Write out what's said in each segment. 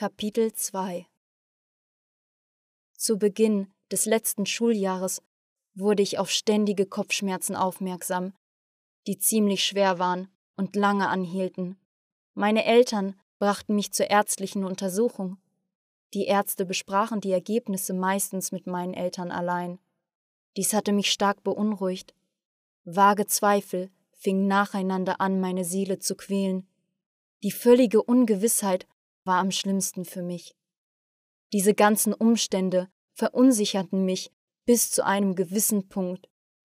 Kapitel 2 Zu Beginn des letzten Schuljahres wurde ich auf ständige Kopfschmerzen aufmerksam, die ziemlich schwer waren und lange anhielten. Meine Eltern brachten mich zur ärztlichen Untersuchung. Die Ärzte besprachen die Ergebnisse meistens mit meinen Eltern allein. Dies hatte mich stark beunruhigt. Vage Zweifel fingen nacheinander an, meine Seele zu quälen. Die völlige Ungewissheit war am schlimmsten für mich. Diese ganzen Umstände verunsicherten mich bis zu einem gewissen Punkt,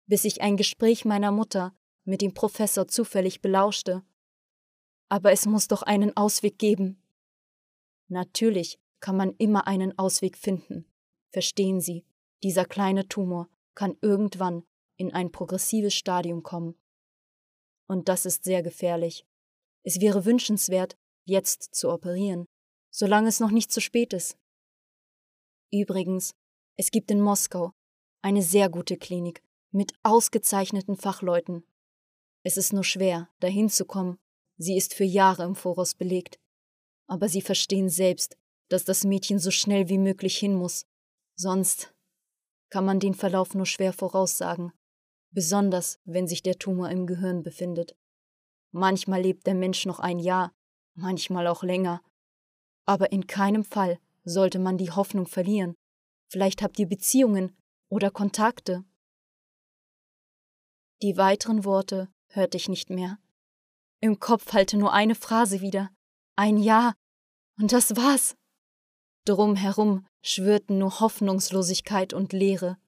bis ich ein Gespräch meiner Mutter mit dem Professor zufällig belauschte. Aber es muss doch einen Ausweg geben. Natürlich kann man immer einen Ausweg finden. Verstehen Sie, dieser kleine Tumor kann irgendwann in ein progressives Stadium kommen. Und das ist sehr gefährlich. Es wäre wünschenswert, jetzt zu operieren, solange es noch nicht zu spät ist. Übrigens, es gibt in Moskau eine sehr gute Klinik mit ausgezeichneten Fachleuten. Es ist nur schwer, dahin zu kommen. Sie ist für Jahre im Voraus belegt. Aber Sie verstehen selbst, dass das Mädchen so schnell wie möglich hin muss. Sonst kann man den Verlauf nur schwer voraussagen, besonders wenn sich der Tumor im Gehirn befindet. Manchmal lebt der Mensch noch ein Jahr, manchmal auch länger. Aber in keinem Fall sollte man die Hoffnung verlieren. Vielleicht habt ihr Beziehungen oder Kontakte. Die weiteren Worte hörte ich nicht mehr. Im Kopf hallte nur eine Phrase wieder. Ein Ja. Und das war's. Drumherum schwirrten nur Hoffnungslosigkeit und Leere.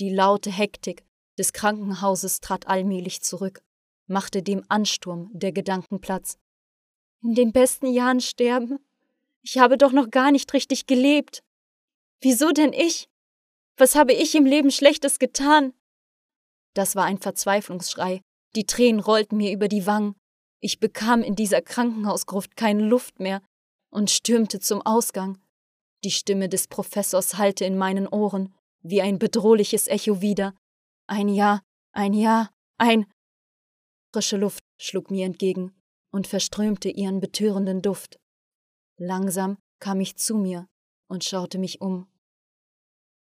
Die laute Hektik des Krankenhauses trat allmählich zurück, machte dem Ansturm der Gedanken Platz. In den besten Jahren sterben? Ich habe doch noch gar nicht richtig gelebt. Wieso denn ich? Was habe ich im Leben Schlechtes getan? Das war ein Verzweiflungsschrei. Die Tränen rollten mir über die Wangen. Ich bekam in dieser Krankenhausgruft keine Luft mehr und stürmte zum Ausgang. Die Stimme des Professors hallte in meinen Ohren, wie ein bedrohliches Echo wieder. Ein Ja, ein Ja, ein. Frische Luft schlug mir entgegen und verströmte ihren betörenden Duft. Langsam kam ich zu mir und schaute mich um.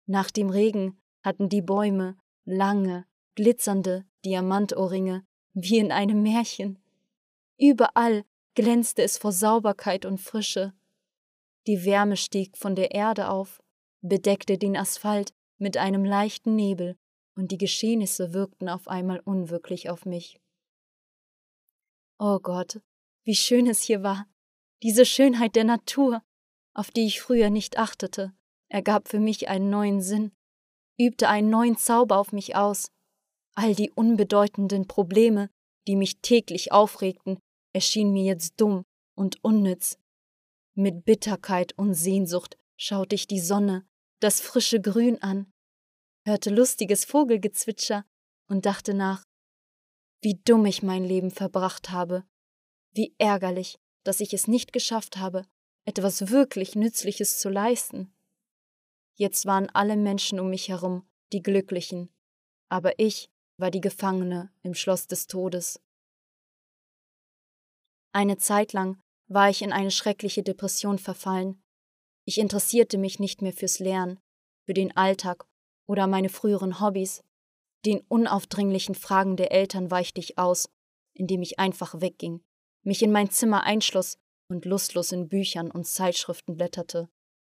Nach dem Regen hatten die Bäume lange, glitzernde Diamantohrringe, wie in einem Märchen. Überall glänzte es vor Sauberkeit und Frische. Die Wärme stieg von der Erde auf, bedeckte den Asphalt mit einem leichten Nebel, und die Geschehnisse wirkten auf einmal unwirklich auf mich. Oh Gott, wie schön es hier war. Diese Schönheit der Natur, auf die ich früher nicht achtete, ergab für mich einen neuen Sinn, übte einen neuen Zauber auf mich aus. All die unbedeutenden Probleme, die mich täglich aufregten, erschienen mir jetzt dumm und unnütz. Mit Bitterkeit und Sehnsucht schaute ich die Sonne, das frische Grün an, hörte lustiges Vogelgezwitscher und dachte nach, wie dumm ich mein Leben verbracht habe, wie ärgerlich, dass ich es nicht geschafft habe, etwas wirklich Nützliches zu leisten. Jetzt waren alle Menschen um mich herum die Glücklichen, aber ich war die Gefangene im Schloss des Todes. Eine Zeit lang war ich in eine schreckliche Depression verfallen. Ich interessierte mich nicht mehr fürs Lernen, für den Alltag oder meine früheren Hobbys. Den unaufdringlichen Fragen der Eltern weichte ich aus, indem ich einfach wegging, mich in mein Zimmer einschloss und lustlos in Büchern und Zeitschriften blätterte.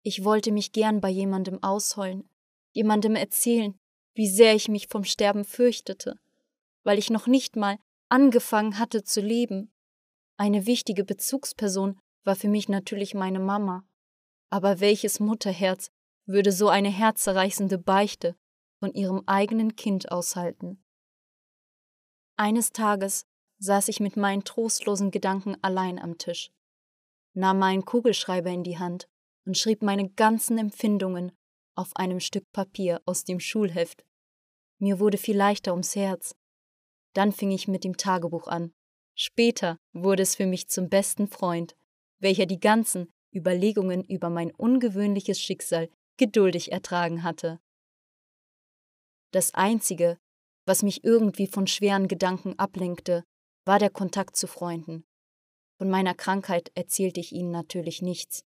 Ich wollte mich gern bei jemandem ausheulen, jemandem erzählen, wie sehr ich mich vom Sterben fürchtete, weil ich noch nicht mal angefangen hatte zu leben eine wichtige Bezugsperson war für mich natürlich meine Mama. Aber welches Mutterherz würde so eine herzerreißende Beichte von ihrem eigenen Kind aushalten? Eines Tages saß ich mit meinen trostlosen Gedanken allein am Tisch, nahm meinen Kugelschreiber in die Hand und schrieb meine ganzen Empfindungen auf einem Stück Papier aus dem Schulheft. Mir wurde viel leichter ums Herz. Dann fing ich mit dem Tagebuch an Später wurde es für mich zum besten Freund, welcher die ganzen Überlegungen über mein ungewöhnliches Schicksal geduldig ertragen hatte. Das Einzige, was mich irgendwie von schweren Gedanken ablenkte, war der Kontakt zu Freunden. Von meiner Krankheit erzählte ich ihnen natürlich nichts,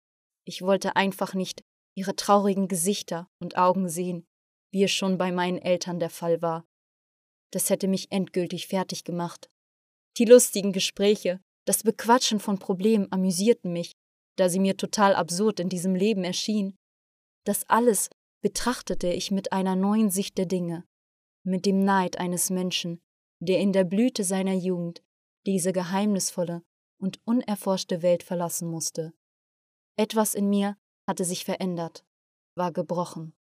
Ich wollte einfach nicht ihre traurigen Gesichter und Augen sehen, wie es schon bei meinen Eltern der Fall war. Das hätte mich endgültig fertig gemacht. Die lustigen Gespräche, das Bequatschen von Problemen amüsierten mich, da sie mir total absurd in diesem Leben erschien. Das alles betrachtete ich mit einer neuen Sicht der Dinge, mit dem Neid eines Menschen, der in der Blüte seiner Jugend diese geheimnisvolle und unerforschte Welt verlassen musste. Etwas in mir hatte sich verändert, war gebrochen.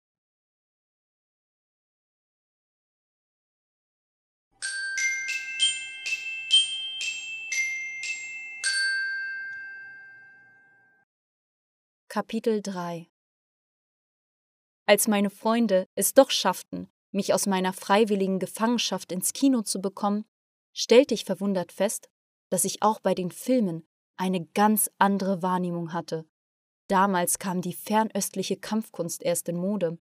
Kapitel 3 Als meine Freunde es doch schafften, mich aus meiner freiwilligen Gefangenschaft ins Kino zu bekommen, stellte ich verwundert fest, dass ich auch bei den Filmen eine ganz andere Wahrnehmung hatte. Damals kam die fernöstliche Kampfkunst erst in Mode.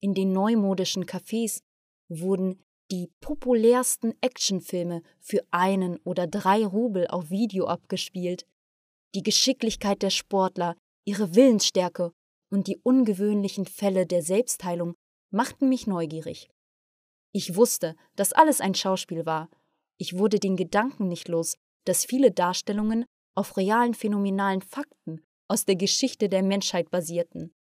In den neumodischen Cafés wurden die populärsten Actionfilme für einen oder drei Rubel auf Video abgespielt. Die Geschicklichkeit der Sportler, ihre Willensstärke und die ungewöhnlichen Fälle der Selbstheilung machten mich neugierig. Ich wusste, dass alles ein Schauspiel war. Ich wurde den Gedanken nicht los, dass viele Darstellungen auf realen phänomenalen Fakten aus der Geschichte der Menschheit basierten.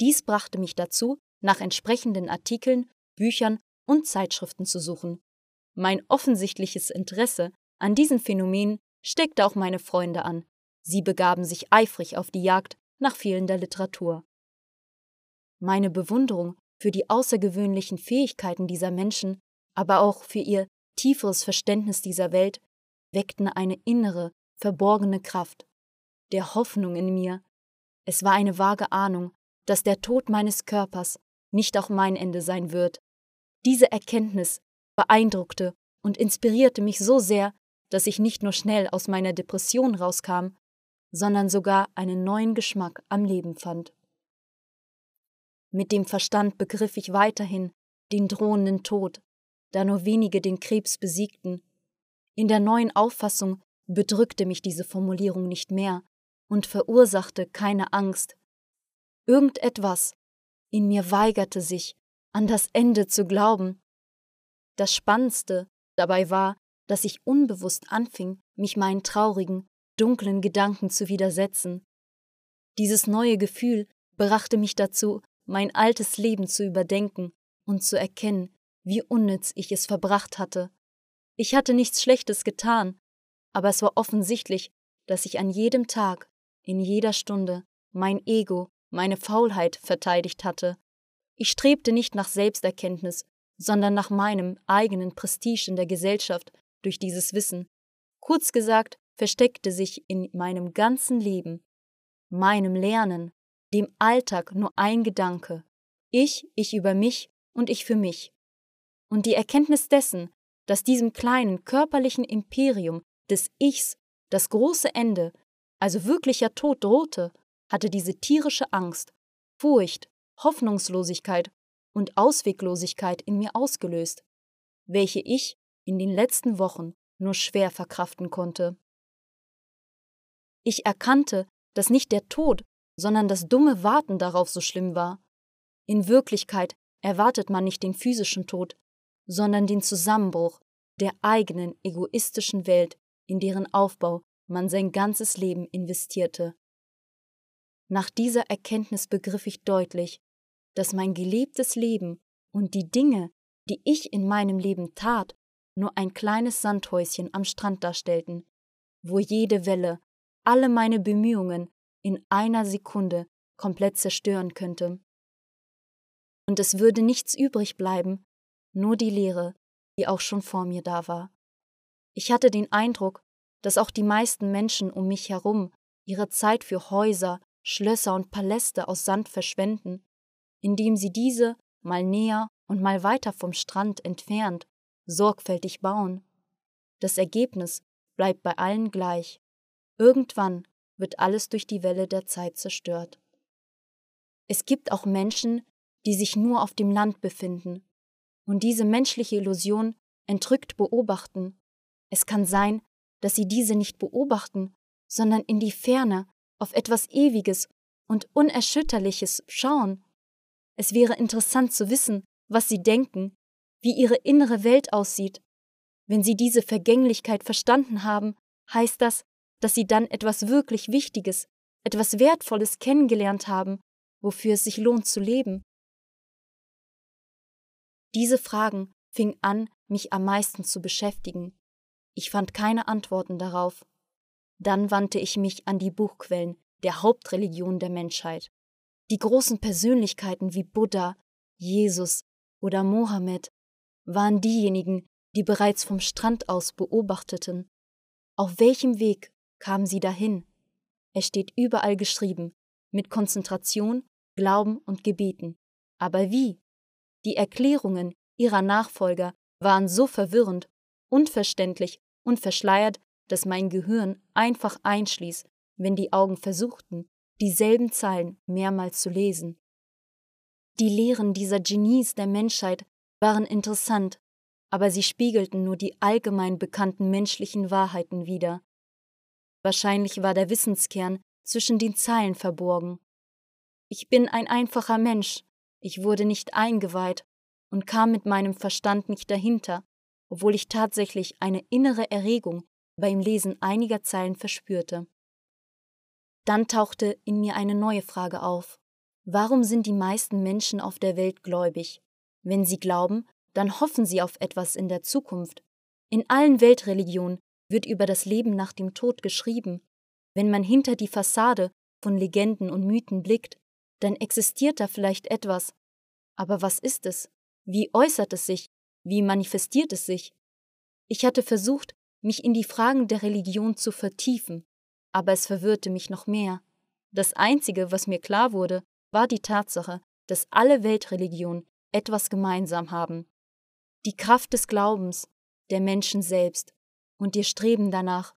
Dies brachte mich dazu, nach entsprechenden Artikeln, Büchern und Zeitschriften zu suchen. Mein offensichtliches Interesse an diesen Phänomenen steckte auch meine Freunde an, Sie begaben sich eifrig auf die Jagd nach fehlender Literatur. Meine Bewunderung für die außergewöhnlichen Fähigkeiten dieser Menschen, aber auch für ihr tieferes Verständnis dieser Welt, weckten eine innere, verborgene Kraft, der Hoffnung in mir. Es war eine vage Ahnung, dass der Tod meines Körpers nicht auch mein Ende sein wird. Diese Erkenntnis beeindruckte und inspirierte mich so sehr, dass ich nicht nur schnell aus meiner Depression rauskam, sondern sogar einen neuen Geschmack am Leben fand. Mit dem Verstand begriff ich weiterhin den drohenden Tod, da nur wenige den Krebs besiegten. In der neuen Auffassung bedrückte mich diese Formulierung nicht mehr und verursachte keine Angst. Irgendetwas in mir weigerte sich, an das Ende zu glauben. Das Spannendste dabei war, dass ich unbewusst anfing, mich meinen traurigen dunklen Gedanken zu widersetzen. Dieses neue Gefühl brachte mich dazu, mein altes Leben zu überdenken und zu erkennen, wie unnütz ich es verbracht hatte. Ich hatte nichts Schlechtes getan, aber es war offensichtlich, dass ich an jedem Tag, in jeder Stunde, mein Ego, meine Faulheit verteidigt hatte. Ich strebte nicht nach Selbsterkenntnis, sondern nach meinem eigenen Prestige in der Gesellschaft durch dieses Wissen. Kurz gesagt, versteckte sich in meinem ganzen Leben, meinem Lernen, dem Alltag nur ein Gedanke. Ich, ich über mich und ich für mich. Und die Erkenntnis dessen, dass diesem kleinen körperlichen Imperium des Ichs das große Ende, also wirklicher Tod drohte, hatte diese tierische Angst, Furcht, Hoffnungslosigkeit und Ausweglosigkeit in mir ausgelöst, welche ich in den letzten Wochen nur schwer verkraften konnte. Ich erkannte, dass nicht der Tod, sondern das dumme Warten darauf so schlimm war. In Wirklichkeit erwartet man nicht den physischen Tod, sondern den Zusammenbruch der eigenen egoistischen Welt, in deren Aufbau man sein ganzes Leben investierte. Nach dieser Erkenntnis begriff ich deutlich, dass mein gelebtes Leben und die Dinge, die ich in meinem Leben tat, nur ein kleines Sandhäuschen am Strand darstellten, wo jede Welle alle meine Bemühungen in einer Sekunde komplett zerstören könnte. Und es würde nichts übrig bleiben, nur die Leere, die auch schon vor mir da war. Ich hatte den Eindruck, dass auch die meisten Menschen um mich herum ihre Zeit für Häuser, Schlösser und Paläste aus Sand verschwenden, indem sie diese mal näher und mal weiter vom Strand entfernt sorgfältig bauen. Das Ergebnis bleibt bei allen gleich. Irgendwann wird alles durch die Welle der Zeit zerstört. Es gibt auch Menschen, die sich nur auf dem Land befinden und diese menschliche Illusion entrückt beobachten. Es kann sein, dass sie diese nicht beobachten, sondern in die Ferne auf etwas Ewiges und Unerschütterliches schauen. Es wäre interessant zu wissen, was sie denken, wie ihre innere Welt aussieht. Wenn sie diese Vergänglichkeit verstanden haben, heißt das, dass sie dann etwas wirklich Wichtiges, etwas Wertvolles kennengelernt haben, wofür es sich lohnt zu leben. Diese Fragen fingen an, mich am meisten zu beschäftigen. Ich fand keine Antworten darauf. Dann wandte ich mich an die Buchquellen der Hauptreligion der Menschheit. Die großen Persönlichkeiten wie Buddha, Jesus oder Mohammed waren diejenigen, die bereits vom Strand aus beobachteten. Auf welchem Weg kamen sie dahin? Es steht überall geschrieben, mit Konzentration, Glauben und Gebeten. Aber wie? Die Erklärungen ihrer Nachfolger waren so verwirrend, unverständlich und verschleiert, dass mein Gehirn einfach einschließ, wenn die Augen versuchten, dieselben Zeilen mehrmals zu lesen. Die Lehren dieser Genies der Menschheit waren interessant, aber sie spiegelten nur die allgemein bekannten menschlichen Wahrheiten wider. Wahrscheinlich war der Wissenskern zwischen den Zeilen verborgen. Ich bin ein einfacher Mensch, ich wurde nicht eingeweiht und kam mit meinem Verstand nicht dahinter, obwohl ich tatsächlich eine innere Erregung beim Lesen einiger Zeilen verspürte. Dann tauchte in mir eine neue Frage auf. Warum sind die meisten Menschen auf der Welt gläubig? Wenn sie glauben, dann hoffen sie auf etwas in der Zukunft. In allen Weltreligionen wird über das Leben nach dem Tod geschrieben. Wenn man hinter die Fassade von Legenden und Mythen blickt, dann existiert da vielleicht etwas. Aber was ist es? Wie äußert es sich? Wie manifestiert es sich? Ich hatte versucht, mich in die Fragen der Religion zu vertiefen, aber es verwirrte mich noch mehr. Das Einzige, was mir klar wurde, war die Tatsache, dass alle Weltreligionen etwas gemeinsam haben. Die Kraft des Glaubens, der Menschen selbst und ihr Streben danach,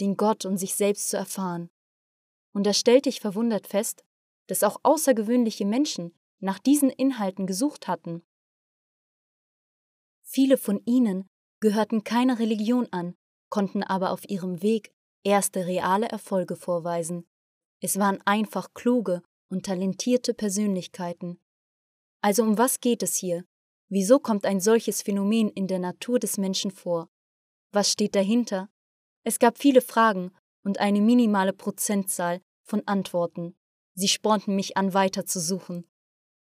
den Gott und sich selbst zu erfahren. Und da stellte ich verwundert fest, dass auch außergewöhnliche Menschen nach diesen Inhalten gesucht hatten. Viele von ihnen gehörten keiner Religion an, konnten aber auf ihrem Weg erste reale Erfolge vorweisen. Es waren einfach kluge und talentierte Persönlichkeiten. Also um was geht es hier? Wieso kommt ein solches Phänomen in der Natur des Menschen vor? Was steht dahinter? Es gab viele Fragen und eine minimale Prozentzahl von Antworten. Sie spornten mich an, weiter zu suchen.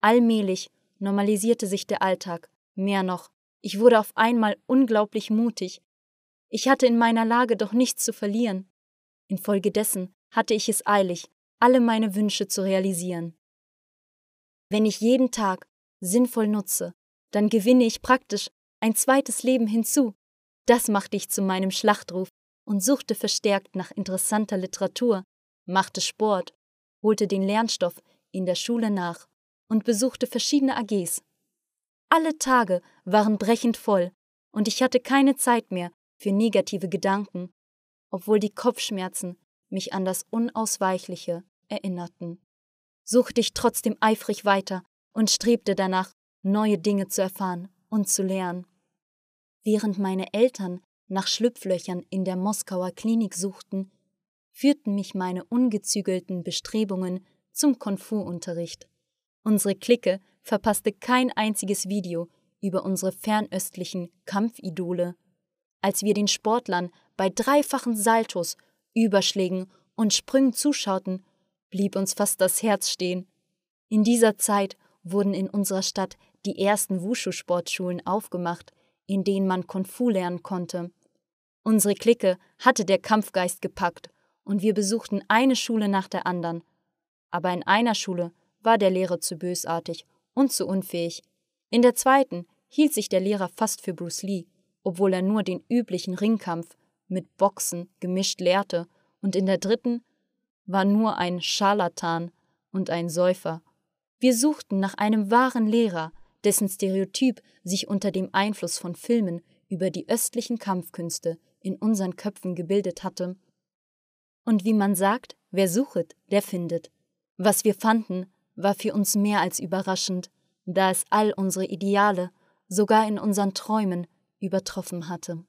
Allmählich normalisierte sich der Alltag, mehr noch, ich wurde auf einmal unglaublich mutig. Ich hatte in meiner Lage doch nichts zu verlieren. Infolgedessen hatte ich es eilig, alle meine Wünsche zu realisieren. Wenn ich jeden Tag sinnvoll nutze, dann gewinne ich praktisch ein zweites Leben hinzu. Das machte ich zu meinem Schlachtruf und suchte verstärkt nach interessanter Literatur, machte Sport, holte den Lernstoff in der Schule nach und besuchte verschiedene AGs. Alle Tage waren brechend voll, und ich hatte keine Zeit mehr für negative Gedanken, obwohl die Kopfschmerzen mich an das Unausweichliche erinnerten. Suchte ich trotzdem eifrig weiter und strebte danach, neue Dinge zu erfahren und zu lernen. Während meine Eltern nach Schlüpflöchern in der Moskauer Klinik suchten, führten mich meine ungezügelten Bestrebungen zum Kung-Fu-Unterricht. Unsere Clique verpasste kein einziges Video über unsere fernöstlichen Kampfidole. Als wir den Sportlern bei dreifachen Saltos, Überschlägen und Sprüngen zuschauten, blieb uns fast das Herz stehen. In dieser Zeit wurden in unserer Stadt die ersten Wushu-Sportschulen aufgemacht, in denen man Kung Fu lernen konnte. Unsere Clique hatte der Kampfgeist gepackt und wir besuchten eine Schule nach der anderen. Aber in einer Schule war der Lehrer zu bösartig und zu unfähig. In der zweiten hielt sich der Lehrer fast für Bruce Lee, obwohl er nur den üblichen Ringkampf mit Boxen gemischt lehrte, und in der dritten war nur ein Scharlatan und ein Säufer. Wir suchten nach einem wahren Lehrer, dessen Stereotyp sich unter dem Einfluss von Filmen über die östlichen Kampfkünste in unseren Köpfen gebildet hatte. Und wie man sagt, wer suchet, der findet. Was wir fanden, war für uns mehr als überraschend, da es all unsere Ideale, sogar in unseren Träumen, übertroffen hatte.